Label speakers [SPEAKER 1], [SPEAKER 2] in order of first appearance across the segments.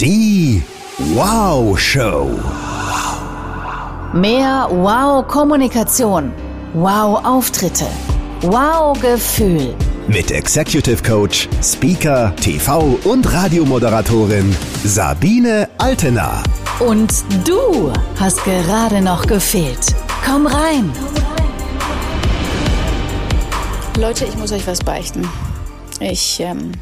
[SPEAKER 1] Die Wow Show.
[SPEAKER 2] Mehr Wow-Kommunikation. Wow-Auftritte. Wow-Gefühl.
[SPEAKER 1] Mit Executive Coach, Speaker, TV und Radiomoderatorin Sabine Altena.
[SPEAKER 2] Und du hast gerade noch gefehlt. Komm rein.
[SPEAKER 3] Leute, ich muss euch was beichten. Ich ähm,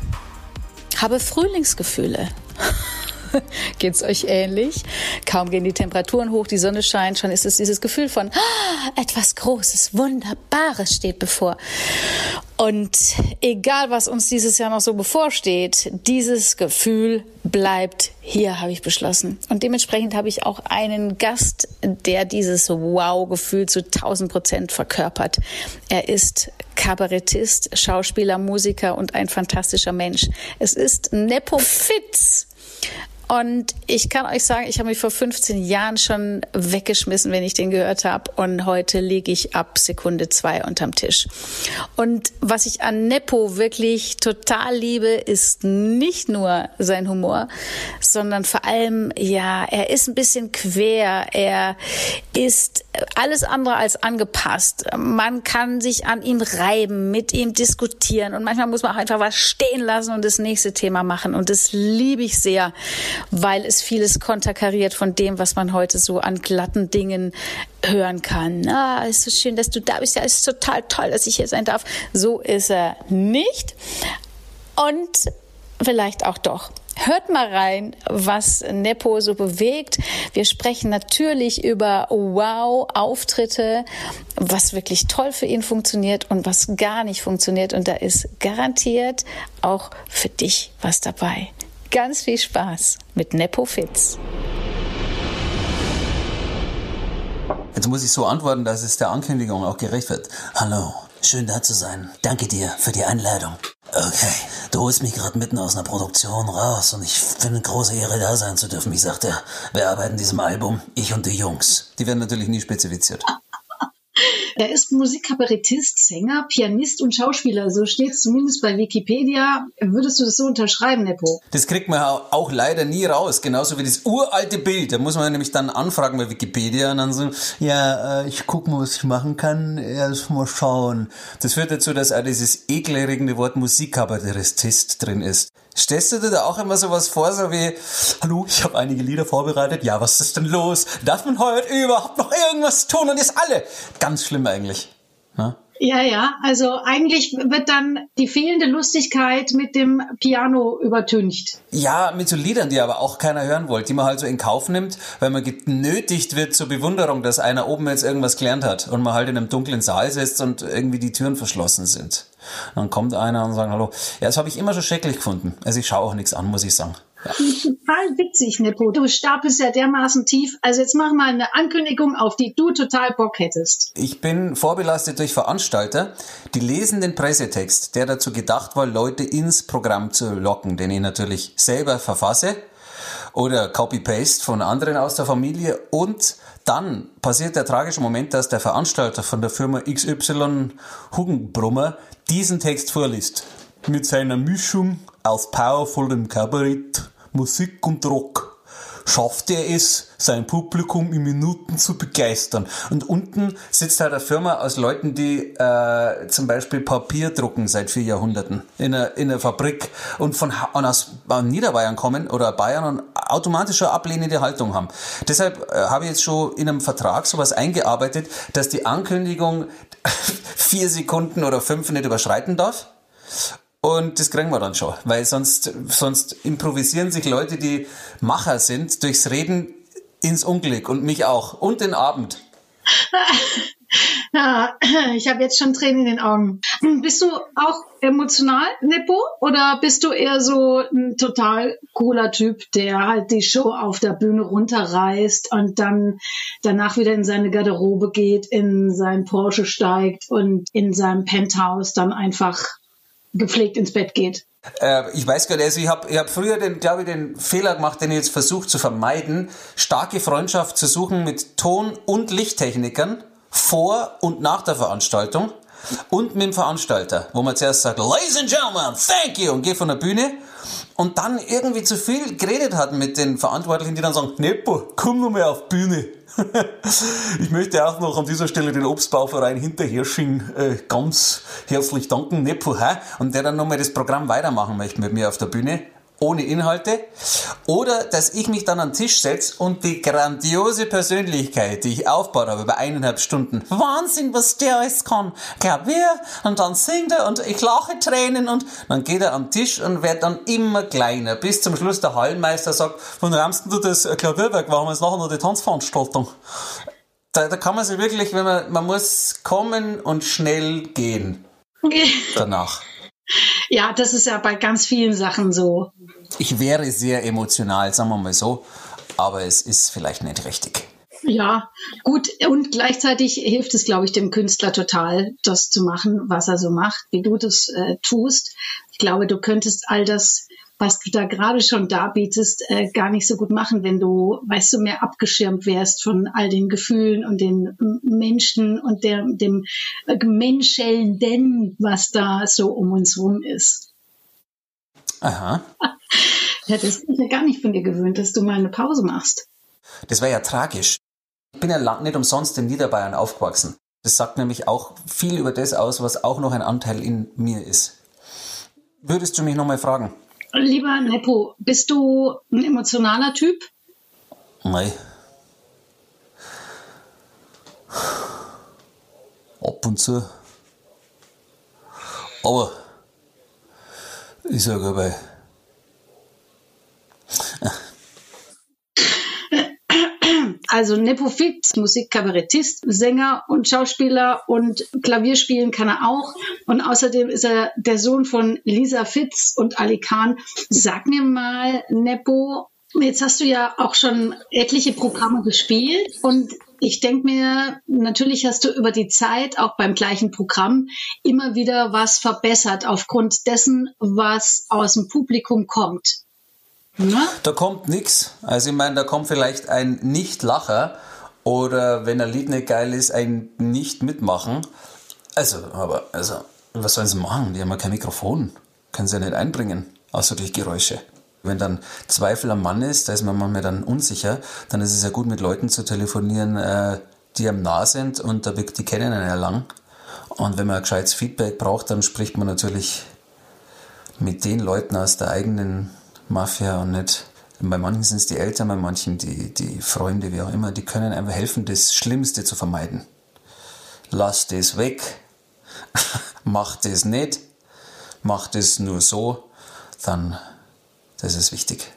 [SPEAKER 3] habe Frühlingsgefühle. Geht's euch ähnlich? Kaum gehen die Temperaturen hoch, die Sonne scheint, schon ist es dieses Gefühl von etwas Großes, Wunderbares steht bevor. Und egal, was uns dieses Jahr noch so bevorsteht, dieses Gefühl bleibt hier, habe ich beschlossen. Und dementsprechend habe ich auch einen Gast, der dieses Wow-Gefühl zu 1000 Prozent verkörpert. Er ist Kabarettist, Schauspieler, Musiker und ein fantastischer Mensch. Es ist Nepo Fitz. Und ich kann euch sagen, ich habe mich vor 15 Jahren schon weggeschmissen, wenn ich den gehört habe. Und heute liege ich ab Sekunde zwei unterm Tisch. Und was ich an Nepo wirklich total liebe, ist nicht nur sein Humor, sondern vor allem, ja, er ist ein bisschen quer. Er ist alles andere als angepasst. Man kann sich an ihm reiben, mit ihm diskutieren. Und manchmal muss man auch einfach was stehen lassen und das nächste Thema machen. Und das liebe ich sehr weil es vieles konterkariert von dem, was man heute so an glatten Dingen hören kann. Ah, ist so schön, dass du da bist. Ja, ist total toll, dass ich hier sein darf. So ist er nicht. Und vielleicht auch doch. Hört mal rein, was Nepo so bewegt. Wir sprechen natürlich über Wow-Auftritte, was wirklich toll für ihn funktioniert und was gar nicht funktioniert. Und da ist garantiert auch für dich was dabei. Ganz viel Spaß mit Nepo Fitz.
[SPEAKER 4] Jetzt muss ich so antworten, dass es der Ankündigung auch gerecht wird. Hallo, schön da zu sein. Danke dir für die Einladung. Okay, du holst mich gerade mitten aus einer Produktion raus und ich finde eine große Ehre, da sein zu dürfen. Ich sagte, wir arbeiten diesem Album, ich und die Jungs. Die werden natürlich nie spezifiziert.
[SPEAKER 5] Er ist Musikkabarettist, Sänger, Pianist und Schauspieler. So steht es zumindest bei Wikipedia. Würdest du das so unterschreiben, Nepo?
[SPEAKER 4] Das kriegt man auch leider nie raus. Genauso wie das uralte Bild. Da muss man nämlich dann anfragen bei Wikipedia und dann so, ja, äh, ich guck mal, was ich machen kann. Erst mal schauen. Das führt dazu, dass auch dieses ekelerregende Wort Musikkabarettist drin ist. Stellst du dir da auch immer sowas vor, so wie, hallo, ich habe einige Lieder vorbereitet, ja, was ist denn los? Darf man heute überhaupt noch irgendwas tun und ist alle? Ganz schlimm eigentlich.
[SPEAKER 5] Ne? Ja, ja, also eigentlich wird dann die fehlende Lustigkeit mit dem Piano übertüncht.
[SPEAKER 4] Ja, mit so Liedern, die aber auch keiner hören wollte, die man halt so in Kauf nimmt, weil man genötigt wird zur Bewunderung, dass einer oben jetzt irgendwas gelernt hat und man halt in einem dunklen Saal sitzt und irgendwie die Türen verschlossen sind. Dann kommt einer und sagt, hallo, ja, das habe ich immer schon schrecklich gefunden. Also ich schaue auch nichts an, muss ich sagen.
[SPEAKER 5] Ja. Total witzig, Nepo. Du stapelst ja dermaßen tief. Also jetzt mach mal eine Ankündigung, auf die du total Bock hättest.
[SPEAKER 4] Ich bin vorbelastet durch Veranstalter, die lesen den Pressetext, der dazu gedacht war, Leute ins Programm zu locken, den ich natürlich selber verfasse oder Copy-Paste von anderen aus der Familie und dann passiert der tragische Moment, dass der Veranstalter von der Firma XY Hugenbrummer diesen Text vorliest. Mit seiner Mischung aus powervollem Kabarett, Musik und Rock schafft er es, sein Publikum in Minuten zu begeistern. Und unten sitzt halt eine Firma aus Leuten, die äh, zum Beispiel Papier drucken seit vier Jahrhunderten in einer, in einer Fabrik und von und aus Niederbayern kommen oder Bayern und automatisch schon ablehnende Haltung haben. Deshalb äh, habe ich jetzt schon in einem Vertrag sowas eingearbeitet, dass die Ankündigung vier Sekunden oder fünf nicht überschreiten darf. Und das kriegen wir dann schon, weil sonst, sonst improvisieren sich Leute, die Macher sind, durchs Reden ins Unglück und mich auch und den Abend.
[SPEAKER 5] Ich habe jetzt schon Tränen in den Augen. Bist du auch emotional, Nepo? Oder bist du eher so ein total cooler Typ, der halt die Show auf der Bühne runterreißt und dann danach wieder in seine Garderobe geht, in sein Porsche steigt und in seinem Penthouse dann einfach gepflegt ins Bett geht.
[SPEAKER 4] Äh, ich weiß gar nicht, also ich habe ich hab früher, den, glaube ich, den Fehler gemacht, den ich jetzt versuche zu vermeiden, starke Freundschaft zu suchen mit Ton- und Lichttechnikern vor und nach der Veranstaltung und mit dem Veranstalter, wo man zuerst sagt, Ladies and Gentlemen, thank you, und gehe von der Bühne und dann irgendwie zu viel geredet hat mit den Verantwortlichen, die dann sagen, Nepo, komm nur mal auf Bühne. ich möchte auch noch an dieser Stelle den Obstbauverein Hinterhersching äh, ganz herzlich danken, Nepo, hä? und der dann nochmal das Programm weitermachen möchte mit mir auf der Bühne ohne Inhalte oder dass ich mich dann an den Tisch setze und die grandiose Persönlichkeit, die ich aufbaut habe über eineinhalb Stunden, Wahnsinn, was der alles kann, Klavier und dann singt er und ich lache Tränen und dann geht er am Tisch und wird dann immer kleiner, bis zum Schluss der Hallenmeister sagt, von rammst du das Klavierwerk, warum ist nachher noch die Tanzveranstaltung? Da, da kann man sich wirklich, wenn man, man muss kommen und schnell gehen. Danach.
[SPEAKER 3] Ja, das ist ja bei ganz vielen Sachen so.
[SPEAKER 4] Ich wäre sehr emotional, sagen wir mal so, aber es ist vielleicht nicht richtig.
[SPEAKER 3] Ja, gut. Und gleichzeitig hilft es, glaube ich, dem Künstler total, das zu machen, was er so macht, wie du das äh, tust. Ich glaube, du könntest all das was du da gerade schon darbietest, äh, gar nicht so gut machen, wenn du, weißt du, mehr abgeschirmt wärst von all den Gefühlen und den Menschen und der, dem äh, Menschelnden, was da so um uns rum ist.
[SPEAKER 4] Aha.
[SPEAKER 3] ja, das bin ich ja gar nicht von dir gewöhnt, dass du mal eine Pause machst.
[SPEAKER 4] Das wäre ja tragisch. Ich bin ja nicht umsonst in Niederbayern aufgewachsen. Das sagt nämlich auch viel über das aus, was auch noch ein Anteil in mir ist. Würdest du mich nochmal fragen?
[SPEAKER 3] Lieber Nepo, bist du ein emotionaler Typ?
[SPEAKER 4] Nein. Ab und zu. Aber ich sage aber,
[SPEAKER 3] Also Nepofit, Musikkabarettist, Sänger und Schauspieler und Klavierspielen kann er auch. Und außerdem ist er der Sohn von Lisa Fitz und Ali Khan. Sag mir mal, Nepo, jetzt hast du ja auch schon etliche Programme gespielt und ich denke mir, natürlich hast du über die Zeit auch beim gleichen Programm immer wieder was verbessert aufgrund dessen, was aus dem Publikum kommt.
[SPEAKER 4] Na? Da kommt nichts. Also ich meine, da kommt vielleicht ein Nicht-Lacher oder wenn ein Lied nicht geil ist, ein Nicht-Mitmachen. Also, aber, also, was sollen sie machen? Die haben ja kein Mikrofon. Können sie ja nicht einbringen, außer durch Geräusche. Wenn dann Zweifel am Mann ist, da ist man manchmal dann unsicher, dann ist es ja gut, mit Leuten zu telefonieren, äh, die einem nah sind und die kennen einen ja lang. Und wenn man ein gescheites Feedback braucht, dann spricht man natürlich mit den Leuten aus der eigenen Mafia und nicht. Bei manchen sind es die Eltern, bei manchen die, die Freunde, wie auch immer, die können einfach helfen, das Schlimmste zu vermeiden. Lass das weg, mach das nicht, mach das nur so, dann, das ist wichtig,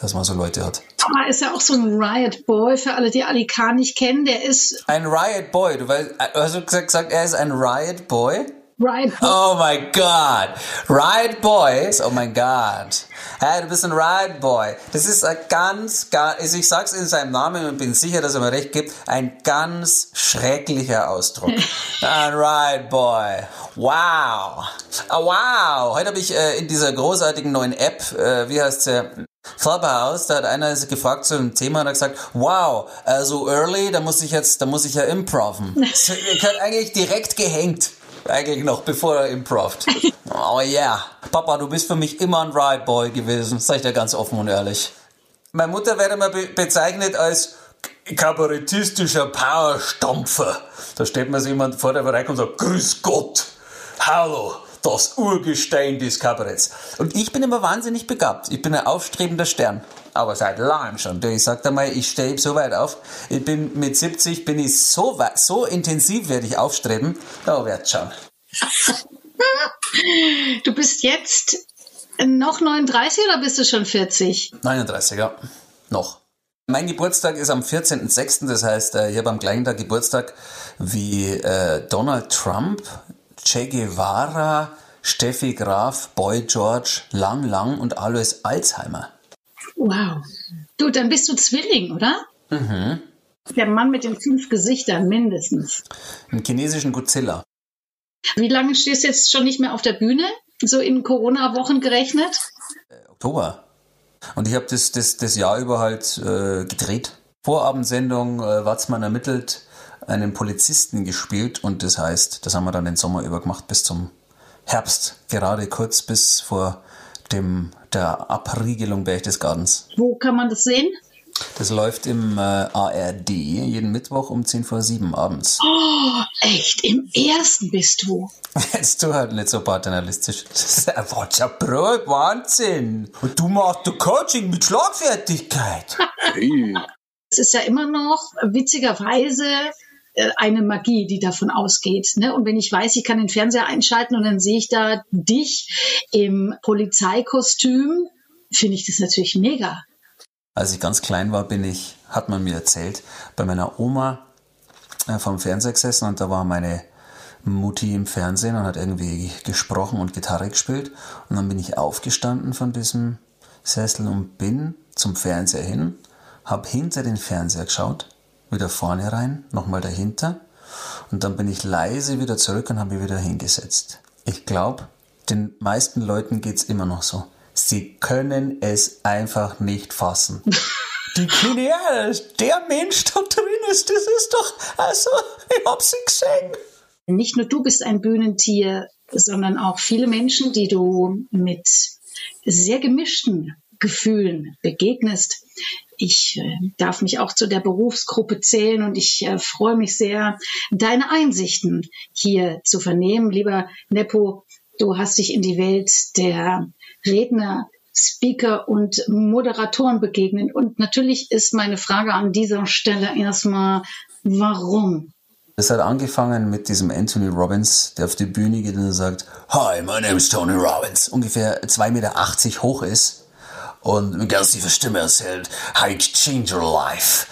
[SPEAKER 4] dass man so Leute hat.
[SPEAKER 3] Aber ist ja auch so ein Riot Boy, für alle, die Ali Khan nicht kennen, der ist...
[SPEAKER 4] Ein Riot Boy, du weißt, hast du gesagt, er ist ein Riot Boy?
[SPEAKER 3] Riot
[SPEAKER 4] Boys. Oh my God. Riot Boys. Oh mein Gott. Hey, du bist ein Riot Boy. Das ist ein ganz, ganz, also ich sag's in seinem Namen und bin sicher, dass er mir recht gibt, ein ganz schrecklicher Ausdruck. ein Riot Boy. Wow. Oh, wow. Heute habe ich äh, in dieser großartigen neuen App, äh, wie heißt sie? Clubhouse, da hat einer gefragt zu einem Thema und hat gesagt, wow, äh, so early, da muss ich jetzt, da muss ich ja improven. Ich hat eigentlich direkt gehängt. Eigentlich noch bevor er improvt. Oh yeah. Papa, du bist für mich immer ein Ride Boy gewesen. Sag ich dir ganz offen und ehrlich. Meine Mutter wird immer be bezeichnet als kabarettistischer Powerstampfer. Da steht man sich jemand vor der Bereich und sagt, Grüß Gott. Hallo das Urgestein des Kabaretts. Und ich bin immer wahnsinnig begabt. Ich bin ein aufstrebender Stern. Aber seit langem schon. Ich sag dir mal, ich stehe so weit auf. Ich bin mit 70 bin ich so weit, so intensiv werde ich aufstreben. Da wird's schon.
[SPEAKER 3] Du bist jetzt noch 39 oder bist du schon 40?
[SPEAKER 4] 39, ja. Noch. Mein Geburtstag ist am 14.06., das heißt, äh, ich habe am gleichen Tag Geburtstag wie äh, Donald Trump, Che Guevara, Steffi Graf, Boy George, Lang Lang und Alois Alzheimer.
[SPEAKER 3] Wow. Du, dann bist du Zwilling, oder?
[SPEAKER 4] Mhm.
[SPEAKER 3] Der Mann mit den fünf Gesichtern mindestens.
[SPEAKER 4] Im chinesischen Godzilla.
[SPEAKER 3] Wie lange stehst du jetzt schon nicht mehr auf der Bühne? So in Corona-Wochen gerechnet?
[SPEAKER 4] Äh, Oktober. Und ich habe das, das, das Jahr über halt äh, gedreht. Vorabendsendung, äh, Watzmann ermittelt, einen Polizisten gespielt und das heißt, das haben wir dann den Sommer über gemacht bis zum Herbst, gerade kurz bis vor dem, der Abriegelung Berchtesgadens.
[SPEAKER 3] Wo kann man das sehen?
[SPEAKER 4] Das läuft im äh, ARD jeden Mittwoch um 10 vor 7 abends.
[SPEAKER 3] Oh, echt? Im ersten bist du?
[SPEAKER 4] Jetzt du halt nicht so paternalistisch. Das ist ja Brot, Wahnsinn. Und du machst du Coaching mit Schlagfertigkeit.
[SPEAKER 6] Hey.
[SPEAKER 3] Es ist ja immer noch witzigerweise eine Magie, die davon ausgeht. Ne? Und wenn ich weiß, ich kann den Fernseher einschalten und dann sehe ich da dich im Polizeikostüm, finde ich das natürlich mega.
[SPEAKER 4] Als ich ganz klein war, bin ich, hat man mir erzählt, bei meiner Oma äh, vom Fernseher gesessen und da war meine Mutti im Fernsehen und hat irgendwie gesprochen und Gitarre gespielt. Und dann bin ich aufgestanden von diesem Sessel und bin zum Fernseher hin, habe hinter den Fernseher geschaut, wieder vorne rein, nochmal dahinter und dann bin ich leise wieder zurück und habe mich wieder hingesetzt. Ich glaube, den meisten Leuten geht's immer noch so. Sie können es einfach nicht fassen. Die Kinder, der Mensch da drin ist, das ist doch, also, ich hab sie gesehen.
[SPEAKER 3] Nicht nur du bist ein Bühnentier, sondern auch viele Menschen, die du mit sehr gemischten Gefühlen begegnest. Ich äh, darf mich auch zu der Berufsgruppe zählen und ich äh, freue mich sehr, deine Einsichten hier zu vernehmen. Lieber Nepo, du hast dich in die Welt der Redner, Speaker und Moderatoren begegnen. Und natürlich ist meine Frage an dieser Stelle erstmal, warum?
[SPEAKER 4] Es hat angefangen mit diesem Anthony Robbins, der auf die Bühne geht und sagt, Hi, my name is Tony Robbins. Ungefähr 2,80 Meter hoch ist und mit ganz tiefer Stimme erzählt, How to change your life.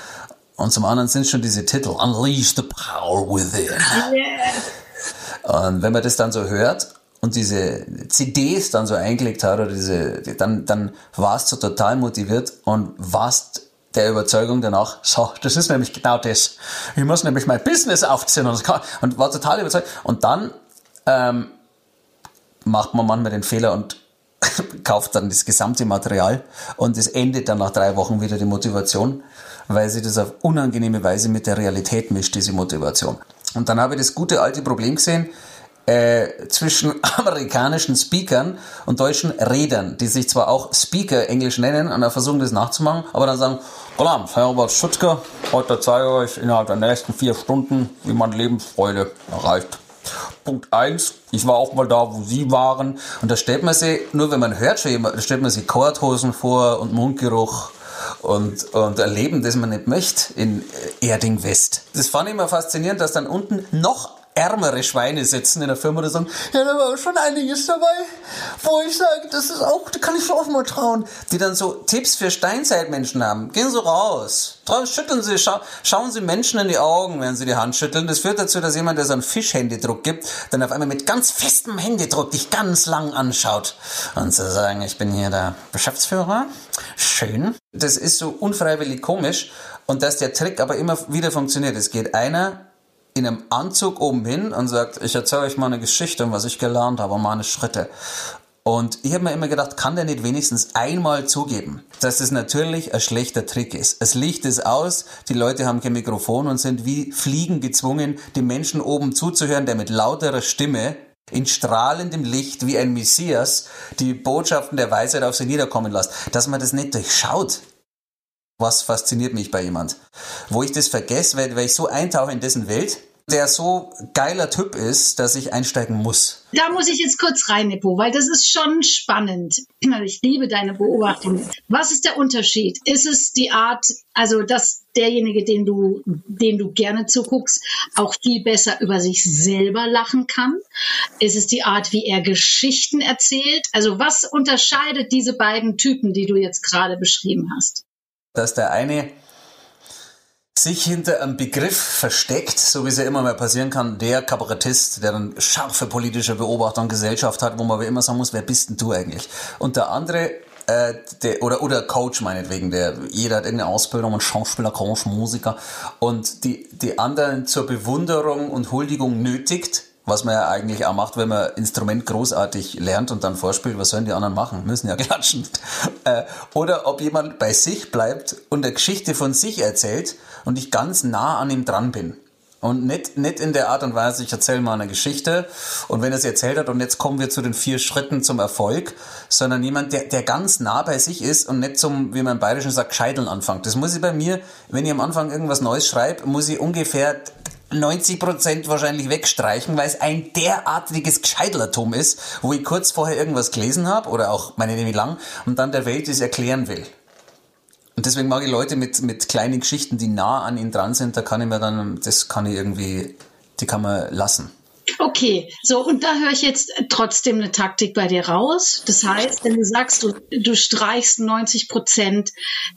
[SPEAKER 4] Und zum anderen sind schon diese Titel, Unleash the Power Within. Und wenn man das dann so hört und diese CDs dann so eingelegt hat oder diese, dann, dann warst du total motiviert und warst der Überzeugung danach, so, das ist nämlich genau das. Ich muss nämlich mein Business aufziehen und, kann, und war total überzeugt. Und dann ähm, macht man manchmal den Fehler und kauft dann das gesamte Material und es endet dann nach drei Wochen wieder die Motivation, weil sie das auf unangenehme Weise mit der Realität mischt, diese Motivation. Und dann habe ich das gute alte Problem gesehen, äh, zwischen amerikanischen Speakern und deutschen Redern, die sich zwar auch Speaker Englisch nennen und versuchen das nachzumachen, aber dann sagen, Guten Robert Schutzke, heute zeige ich euch innerhalb der nächsten vier Stunden, wie man Lebensfreude erreicht. Punkt eins: ich war auch mal da, wo Sie waren. Und da stellt man sich, nur wenn man hört schon jemand, da stellt man sich Korthosen vor und Mundgeruch und, und erleben, das man nicht möchte in Erding West. Das fand ich immer faszinierend, dass dann unten noch ärmere Schweine sitzen in der Firma und sagen, ja, da war schon einiges dabei, wo ich sage, das ist auch, da kann ich schon auch mal trauen. Die dann so Tipps für Steinzeitmenschen haben. Gehen Sie raus. Schütteln Sie, scha schauen Sie Menschen in die Augen, wenn Sie die Hand schütteln. Das führt dazu, dass jemand, der so einen Fischhändedruck gibt, dann auf einmal mit ganz festem Händedruck dich ganz lang anschaut. Und zu sagen, ich bin hier der Geschäftsführer. Schön. Das ist so unfreiwillig komisch. Und dass der Trick aber immer wieder funktioniert. Es geht einer in einem Anzug oben hin und sagt, ich erzähle euch mal eine Geschichte und was ich gelernt habe, meine Schritte. Und ich habe mir immer gedacht, kann der nicht wenigstens einmal zugeben, dass es natürlich ein schlechter Trick ist. Es Licht ist aus, die Leute haben kein Mikrofon und sind wie Fliegen gezwungen, dem Menschen oben zuzuhören, der mit lauterer Stimme in strahlendem Licht wie ein Messias die Botschaften der Weisheit auf sie niederkommen lässt. Dass man das nicht durchschaut, was fasziniert mich bei jemand? Wo ich das vergesse, weil, weil ich so eintauche in dessen Welt, der so geiler Typ ist, dass ich einsteigen muss.
[SPEAKER 3] Da muss ich jetzt kurz rein, Nippo, weil das ist schon spannend. Ich liebe deine Beobachtung. Was ist der Unterschied? Ist es die Art, also dass derjenige, den du, den du gerne zuguckst, auch viel besser über sich selber lachen kann? Ist es die Art, wie er Geschichten erzählt? Also was unterscheidet diese beiden Typen, die du jetzt gerade beschrieben hast?
[SPEAKER 4] Dass der eine sich hinter einem Begriff versteckt, so wie es ja immer mal passieren kann, der Kabarettist, der dann scharfe politische Beobachtung und Gesellschaft hat, wo man aber immer sagen muss, wer bist denn du eigentlich? Und der andere, äh, der, oder, oder Coach meinetwegen, der, jeder hat irgendeine Ausbildung, ein Schauspieler, Coach, Musiker, und die, die anderen zur Bewunderung und Huldigung nötigt, was man ja eigentlich auch macht, wenn man Instrument großartig lernt und dann vorspielt, was sollen die anderen machen? Müssen ja klatschen. Äh, oder ob jemand bei sich bleibt und eine Geschichte von sich erzählt und ich ganz nah an ihm dran bin. Und nicht, nicht in der Art und Weise, ich erzähle mal eine Geschichte und wenn er sie erzählt hat und jetzt kommen wir zu den vier Schritten zum Erfolg, sondern jemand, der, der ganz nah bei sich ist und nicht zum, wie man im Bayerischen sagt, Scheideln anfängt. Das muss ich bei mir, wenn ich am Anfang irgendwas Neues schreibe, muss ich ungefähr 90 Prozent wahrscheinlich wegstreichen, weil es ein derartiges Gescheidelatom ist, wo ich kurz vorher irgendwas gelesen habe oder auch meine wie lang und dann der Welt es erklären will. Und deswegen mag ich Leute mit, mit kleinen Geschichten, die nah an ihnen dran sind, da kann ich mir dann, das kann ich irgendwie, die kann man lassen.
[SPEAKER 3] Okay, so und da höre ich jetzt trotzdem eine Taktik bei dir raus. Das heißt, wenn du sagst, du, du streichst 90 Prozent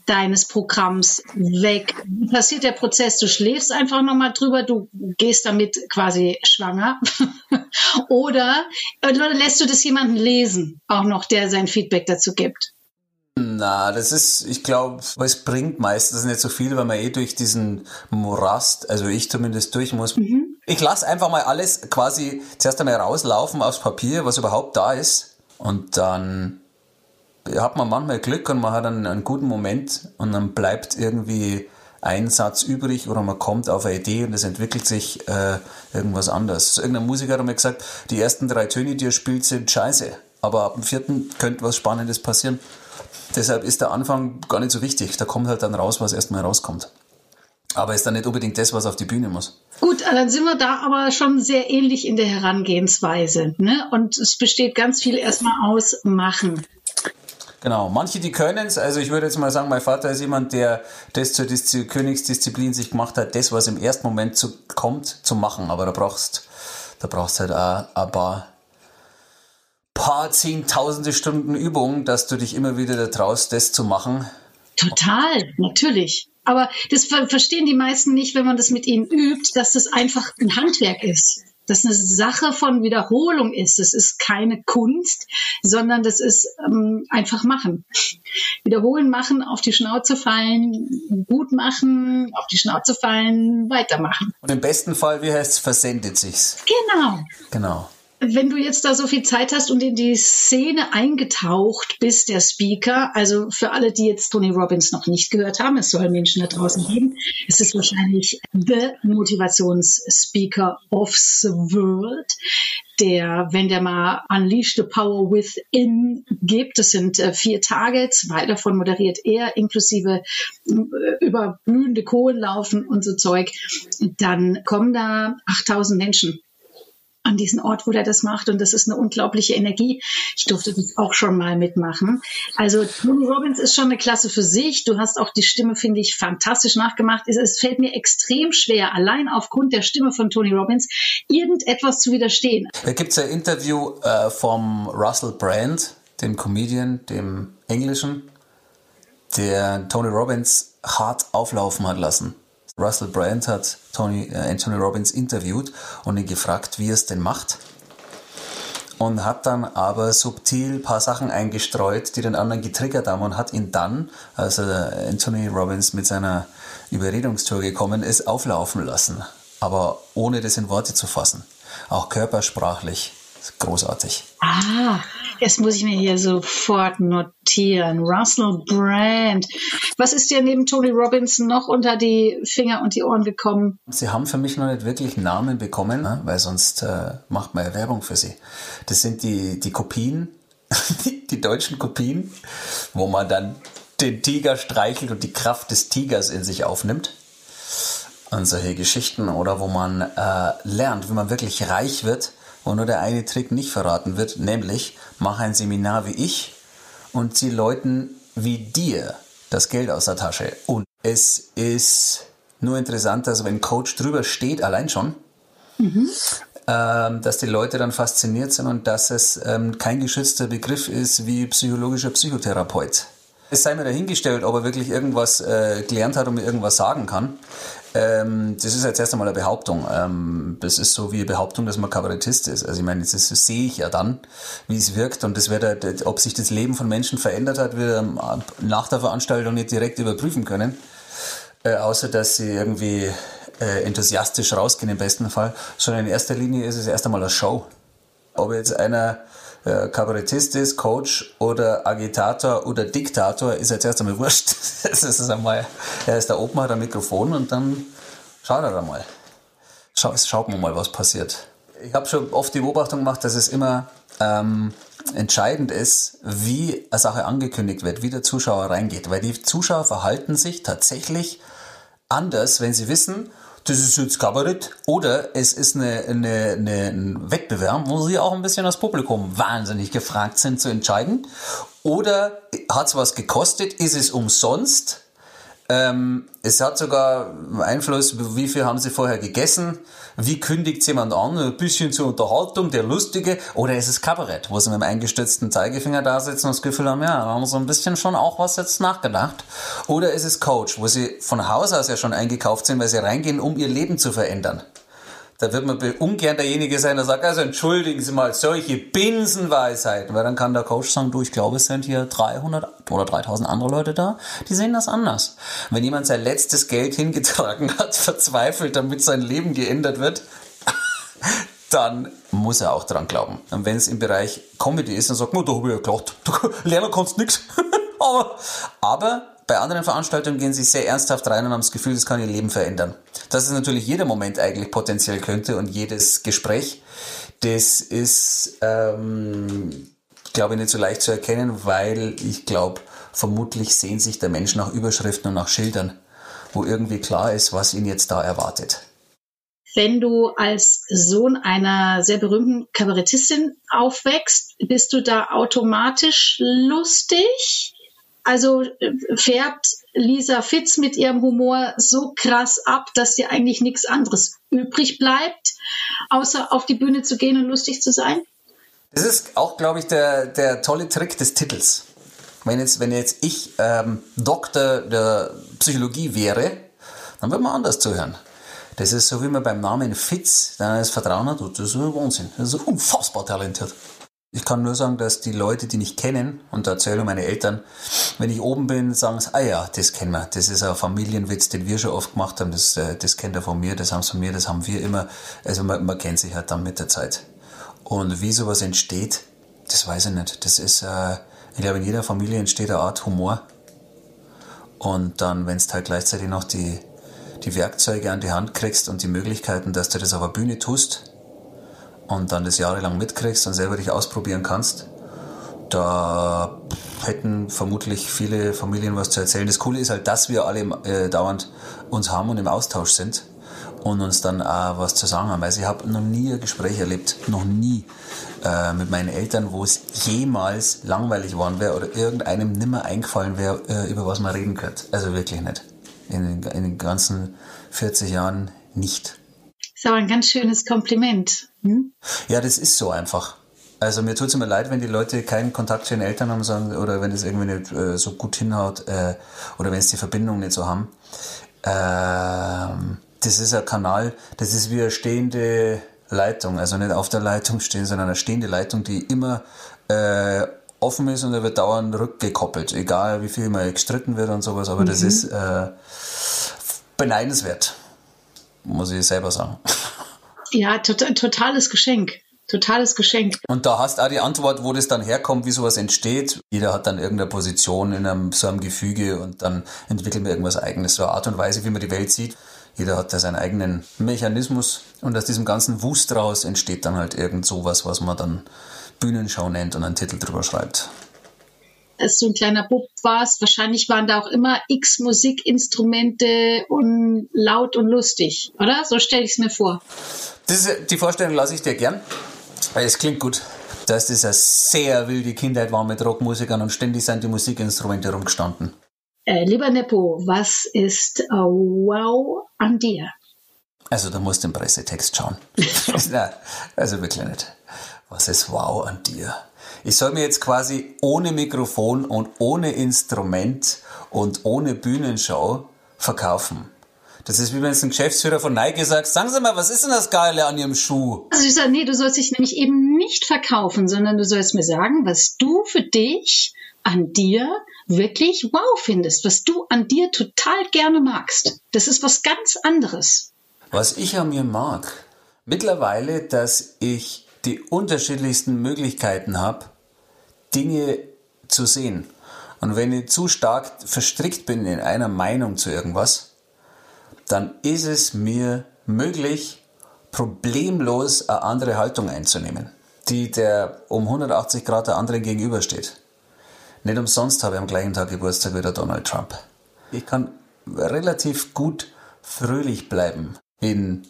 [SPEAKER 3] deines Programms weg, passiert der Prozess, du schläfst einfach nochmal drüber, du gehst damit quasi schwanger. Oder lässt du das jemanden lesen, auch noch, der sein Feedback dazu gibt?
[SPEAKER 4] Na, das ist, ich glaube, es bringt meistens nicht so viel, weil man eh durch diesen Morast, also ich zumindest durch muss. Mhm. Ich lasse einfach mal alles quasi zuerst einmal rauslaufen aufs Papier, was überhaupt da ist. Und dann hat man manchmal Glück und man hat einen, einen guten Moment und dann bleibt irgendwie ein Satz übrig oder man kommt auf eine Idee und es entwickelt sich äh, irgendwas anderes. Irgendein Musiker hat mir gesagt, die ersten drei Töne, die er spielt, sind scheiße. Aber ab dem vierten könnte was Spannendes passieren. Deshalb ist der Anfang gar nicht so wichtig. Da kommt halt dann raus, was erstmal rauskommt. Aber ist dann nicht unbedingt das, was auf die Bühne muss.
[SPEAKER 3] Gut, dann sind wir da aber schon sehr ähnlich in der Herangehensweise. Ne? Und es besteht ganz viel erstmal aus Machen.
[SPEAKER 4] Genau, manche, die können es. Also ich würde jetzt mal sagen, mein Vater ist jemand, der das zur Diszi Königsdisziplin sich gemacht hat, das, was im ersten Moment zu, kommt, zu machen. Aber da brauchst da brauchst halt auch ein paar paar zehntausende Stunden Übung, dass du dich immer wieder da traust, das zu machen.
[SPEAKER 3] Total, natürlich. Aber das verstehen die meisten nicht, wenn man das mit ihnen übt, dass das einfach ein Handwerk ist. Dass eine Sache von Wiederholung ist. Das ist keine Kunst, sondern das ist ähm, einfach machen. Wiederholen, machen, auf die Schnauze fallen, gut machen, auf die Schnauze fallen, weitermachen.
[SPEAKER 4] Und im besten Fall, wie heißt es, versendet sich's.
[SPEAKER 3] Genau.
[SPEAKER 4] Genau
[SPEAKER 3] wenn du jetzt da so viel Zeit hast und in die Szene eingetaucht bist, der Speaker, also für alle, die jetzt Tony Robbins noch nicht gehört haben, es soll Menschen da draußen geben, es ist wahrscheinlich the Motivationsspeaker of the world, der, wenn der mal Unleash the Power Within gibt, das sind äh, vier Tage, zwei davon moderiert er, inklusive äh, über blühende Kohlen laufen und so Zeug, dann kommen da 8000 Menschen an diesen Ort, wo der das macht. Und das ist eine unglaubliche Energie. Ich durfte das auch schon mal mitmachen. Also Tony Robbins ist schon eine Klasse für sich. Du hast auch die Stimme, finde ich, fantastisch nachgemacht. Es, es fällt mir extrem schwer, allein aufgrund der Stimme von Tony Robbins irgendetwas zu widerstehen.
[SPEAKER 4] Da gibt es ein Interview äh, vom Russell Brand, dem Comedian, dem Englischen, der Tony Robbins hart auflaufen hat lassen. Russell Brand hat Tony, äh, Anthony Robbins interviewt und ihn gefragt, wie er es denn macht. Und hat dann aber subtil ein paar Sachen eingestreut, die den anderen getriggert haben und hat ihn dann, als Anthony Robbins mit seiner Überredungstour gekommen ist, auflaufen lassen. Aber ohne das in Worte zu fassen. Auch körpersprachlich großartig.
[SPEAKER 3] Ah, jetzt muss ich mir hier sofort notieren. Russell Brand. Was ist dir neben Tony Robinson noch unter die Finger und die Ohren gekommen?
[SPEAKER 4] Sie haben für mich noch nicht wirklich Namen bekommen, ne? weil sonst äh, macht man ja Werbung für sie. Das sind die, die Kopien, die, deutschen Kopien, wo man dann den Tiger streichelt und die Kraft des Tigers in sich aufnimmt. Und solche Geschichten oder wo man äh, lernt, wie man wirklich reich wird wo nur der eine Trick nicht verraten wird, nämlich mach ein Seminar wie ich und zieh Leuten wie dir das Geld aus der Tasche. Und es ist nur interessant, dass wenn Coach drüber steht, allein schon, mhm. ähm, dass die Leute dann fasziniert sind und dass es ähm, kein geschützter Begriff ist wie psychologischer Psychotherapeut. Es sei mir dahingestellt, ob er wirklich irgendwas äh, gelernt hat und mir irgendwas sagen kann. Ähm, das ist jetzt erst einmal eine Behauptung. Ähm, das ist so wie eine Behauptung, dass man Kabarettist ist. Also ich meine, das, das sehe ich ja dann, wie es wirkt und das wird, ob sich das Leben von Menschen verändert hat, wird nach der Veranstaltung nicht direkt überprüfen können. Äh, außer dass sie irgendwie äh, enthusiastisch rausgehen im besten Fall, sondern in erster Linie ist es erst einmal eine Show. Ob jetzt einer Kabarettist ist, Coach oder Agitator oder Diktator, ist jetzt erst einmal wurscht. das ist einmal, er ist da oben, hat ein Mikrofon und dann schaut er da mal. Schau, schaut man mal, was passiert. Ich habe schon oft die Beobachtung gemacht, dass es immer ähm, entscheidend ist, wie eine Sache angekündigt wird, wie der Zuschauer reingeht. Weil die Zuschauer verhalten sich tatsächlich anders, wenn sie wissen, das ist jetzt Kabarett oder es ist eine, eine, eine, ein Wettbewerb, wo sie auch ein bisschen das Publikum wahnsinnig gefragt sind zu entscheiden. Oder hat es was gekostet? Ist es umsonst? Ähm, es hat sogar Einfluss, wie viel haben sie vorher gegessen? Wie kündigt jemand an? Ein bisschen zur Unterhaltung, der Lustige. Oder ist es Kabarett, wo sie mit dem eingestützten Zeigefinger da sitzen und das Gefühl haben, ja, da haben sie ein bisschen schon auch was jetzt nachgedacht. Oder ist es Coach, wo sie von Haus aus ja schon eingekauft sind, weil sie reingehen, um ihr Leben zu verändern. Da wird man ungern derjenige sein, der sagt, also entschuldigen Sie mal, solche Binsenweisheiten. Weil dann kann der Coach sagen, du, ich glaube, es sind hier 300 oder 3000 andere Leute da, die sehen das anders. Wenn jemand sein letztes Geld hingetragen hat, verzweifelt, damit sein Leben geändert wird, dann muss er auch dran glauben. Und wenn es im Bereich Comedy ist, dann sagt man, da habe ich ja du lernen kannst nix. aber, aber bei anderen Veranstaltungen gehen sie sehr ernsthaft rein und haben das Gefühl, das kann ihr Leben verändern. Das ist natürlich jeder Moment eigentlich potenziell könnte und jedes Gespräch. Das ist, ähm, glaube ich, nicht so leicht zu erkennen, weil ich glaube, vermutlich sehen sich der Mensch nach Überschriften und nach Schildern, wo irgendwie klar ist, was ihn jetzt da erwartet.
[SPEAKER 3] Wenn du als Sohn einer sehr berühmten Kabarettistin aufwächst, bist du da automatisch lustig? Also äh, färbt Lisa Fitz mit ihrem Humor so krass ab, dass dir eigentlich nichts anderes übrig bleibt, außer auf die Bühne zu gehen und lustig zu sein?
[SPEAKER 4] Das ist auch, glaube ich, der, der tolle Trick des Titels. Wenn jetzt, wenn jetzt ich ähm, Doktor der Psychologie wäre, dann würde man anders zuhören. Das ist so, wie man beim Namen Fitz dann das Vertrauen hat, das ist Wahnsinn. Das ist unfassbar talentiert. Ich kann nur sagen, dass die Leute, die mich kennen, und da erzähle meine Eltern, wenn ich oben bin, sagen sie, ah ja, das kennen wir, das ist ein Familienwitz, den wir schon oft gemacht haben, das, äh, das kennt er von mir, das haben sie von mir, das haben wir immer. Also man, man kennt sich halt dann mit der Zeit. Und wie sowas entsteht, das weiß ich nicht. Das ist, äh, ich glaube, in jeder Familie entsteht eine Art Humor. Und dann, wenn du halt gleichzeitig noch die, die Werkzeuge an die Hand kriegst und die Möglichkeiten, dass du das auf der Bühne tust, und dann das jahrelang mitkriegst und selber dich ausprobieren kannst, da hätten vermutlich viele Familien was zu erzählen. Das Coole ist halt, dass wir alle äh, dauernd uns haben und im Austausch sind und uns dann auch was zu sagen haben. Also ich habe noch nie ein Gespräch erlebt, noch nie äh, mit meinen Eltern, wo es jemals langweilig worden wäre oder irgendeinem nimmer eingefallen wäre, äh, über was man reden könnte. Also wirklich nicht. In, in den ganzen 40 Jahren nicht.
[SPEAKER 3] Das ist aber ein ganz schönes Kompliment. Hm?
[SPEAKER 4] Ja, das ist so einfach. Also mir tut es immer leid, wenn die Leute keinen Kontakt zu ihren Eltern haben sagen, oder wenn es irgendwie nicht äh, so gut hinhaut äh, oder wenn es die Verbindung nicht so haben. Ähm, das ist ein Kanal, das ist wie eine stehende Leitung, also nicht auf der Leitung stehen, sondern eine stehende Leitung, die immer äh, offen ist und er wird dauernd rückgekoppelt, egal wie viel mal gestritten wird und sowas, aber mhm. das ist äh, beneidenswert, muss ich selber sagen.
[SPEAKER 3] Ja, tot, totales Geschenk. Totales Geschenk.
[SPEAKER 4] Und da hast du auch die Antwort, wo das dann herkommt, wie sowas entsteht. Jeder hat dann irgendeine Position in einem, so einem Gefüge und dann entwickelt man irgendwas eigenes. So eine Art und Weise, wie man die Welt sieht. Jeder hat da seinen eigenen Mechanismus und aus diesem ganzen Wust raus entsteht dann halt irgend sowas, was man dann Bühnenschau nennt und einen Titel drüber schreibt
[SPEAKER 3] als du ein kleiner Bub warst, wahrscheinlich waren da auch immer x Musikinstrumente und laut und lustig, oder? So stelle ich es mir vor.
[SPEAKER 4] Ist, die Vorstellung lasse ich dir gern, weil es klingt gut. Dass das eine sehr wilde Kindheit war mit Rockmusikern und ständig sind die Musikinstrumente rumgestanden.
[SPEAKER 3] Äh, lieber Nepo, was ist uh, wow an dir?
[SPEAKER 4] Also da musst du den Pressetext schauen. Nein, also wirklich nicht. Was ist wow an dir? Ich soll mir jetzt quasi ohne Mikrofon und ohne Instrument und ohne Bühnenshow verkaufen. Das ist wie wenn es ein Geschäftsführer von Nike sagt, sagen Sie mal, was ist denn das Geile an Ihrem Schuh?
[SPEAKER 3] Also ich sage, nee, du sollst dich nämlich eben nicht verkaufen, sondern du sollst mir sagen, was du für dich an dir wirklich wow findest, was du an dir total gerne magst. Das ist was ganz anderes.
[SPEAKER 4] Was ich an mir mag, mittlerweile, dass ich die unterschiedlichsten Möglichkeiten habe, Dinge zu sehen. Und wenn ich zu stark verstrickt bin in einer Meinung zu irgendwas, dann ist es mir möglich, problemlos eine andere Haltung einzunehmen, die der um 180 Grad der anderen gegenübersteht. Nicht umsonst habe ich am gleichen Tag Geburtstag wie der Donald Trump. Ich kann relativ gut fröhlich bleiben in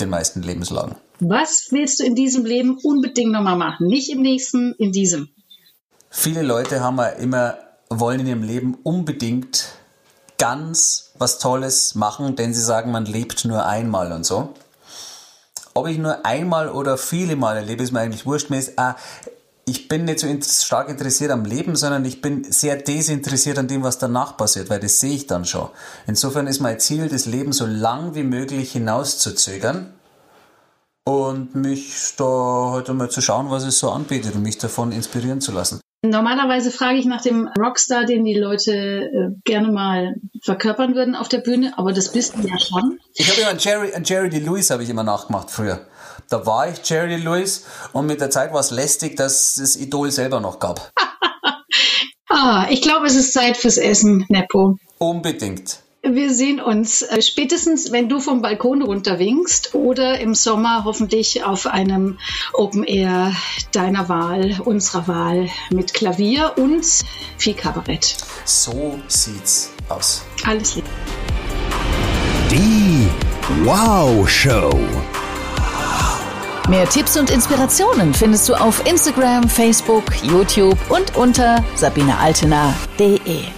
[SPEAKER 4] den meisten Lebenslagen.
[SPEAKER 3] Was willst du in diesem Leben unbedingt nochmal machen? Nicht im nächsten, in diesem.
[SPEAKER 4] Viele Leute haben ja immer, wollen in ihrem Leben unbedingt ganz was Tolles machen, denn sie sagen, man lebt nur einmal und so. Ob ich nur einmal oder viele Mal erlebe, ist mir eigentlich wurscht. Ah, ich bin nicht so stark interessiert am Leben, sondern ich bin sehr desinteressiert an dem, was danach passiert, weil das sehe ich dann schon. Insofern ist mein Ziel, das Leben so lang wie möglich hinauszuzögern und mich da halt einmal zu schauen, was es so anbietet und mich davon inspirieren zu lassen.
[SPEAKER 3] Normalerweise frage ich nach dem Rockstar, den die Leute äh, gerne mal verkörpern würden auf der Bühne, aber das bist du ja schon.
[SPEAKER 4] Ich habe immer an Jerry, an Jerry Lee Lewis habe ich immer nachgemacht früher. Da war ich Jerry Lee Lewis und mit der Zeit war es lästig, dass es Idol selber noch gab.
[SPEAKER 3] ah, ich glaube, es ist Zeit fürs Essen, Nepo.
[SPEAKER 4] Unbedingt.
[SPEAKER 3] Wir sehen uns äh, spätestens, wenn du vom Balkon runterwinkst oder im Sommer hoffentlich auf einem Open Air deiner Wahl, unserer Wahl mit Klavier und viel Kabarett.
[SPEAKER 4] So sieht's aus.
[SPEAKER 3] Alles Liebe.
[SPEAKER 1] Die Wow Show.
[SPEAKER 2] Mehr Tipps und Inspirationen findest du auf Instagram, Facebook, YouTube und unter sabinealtener.de.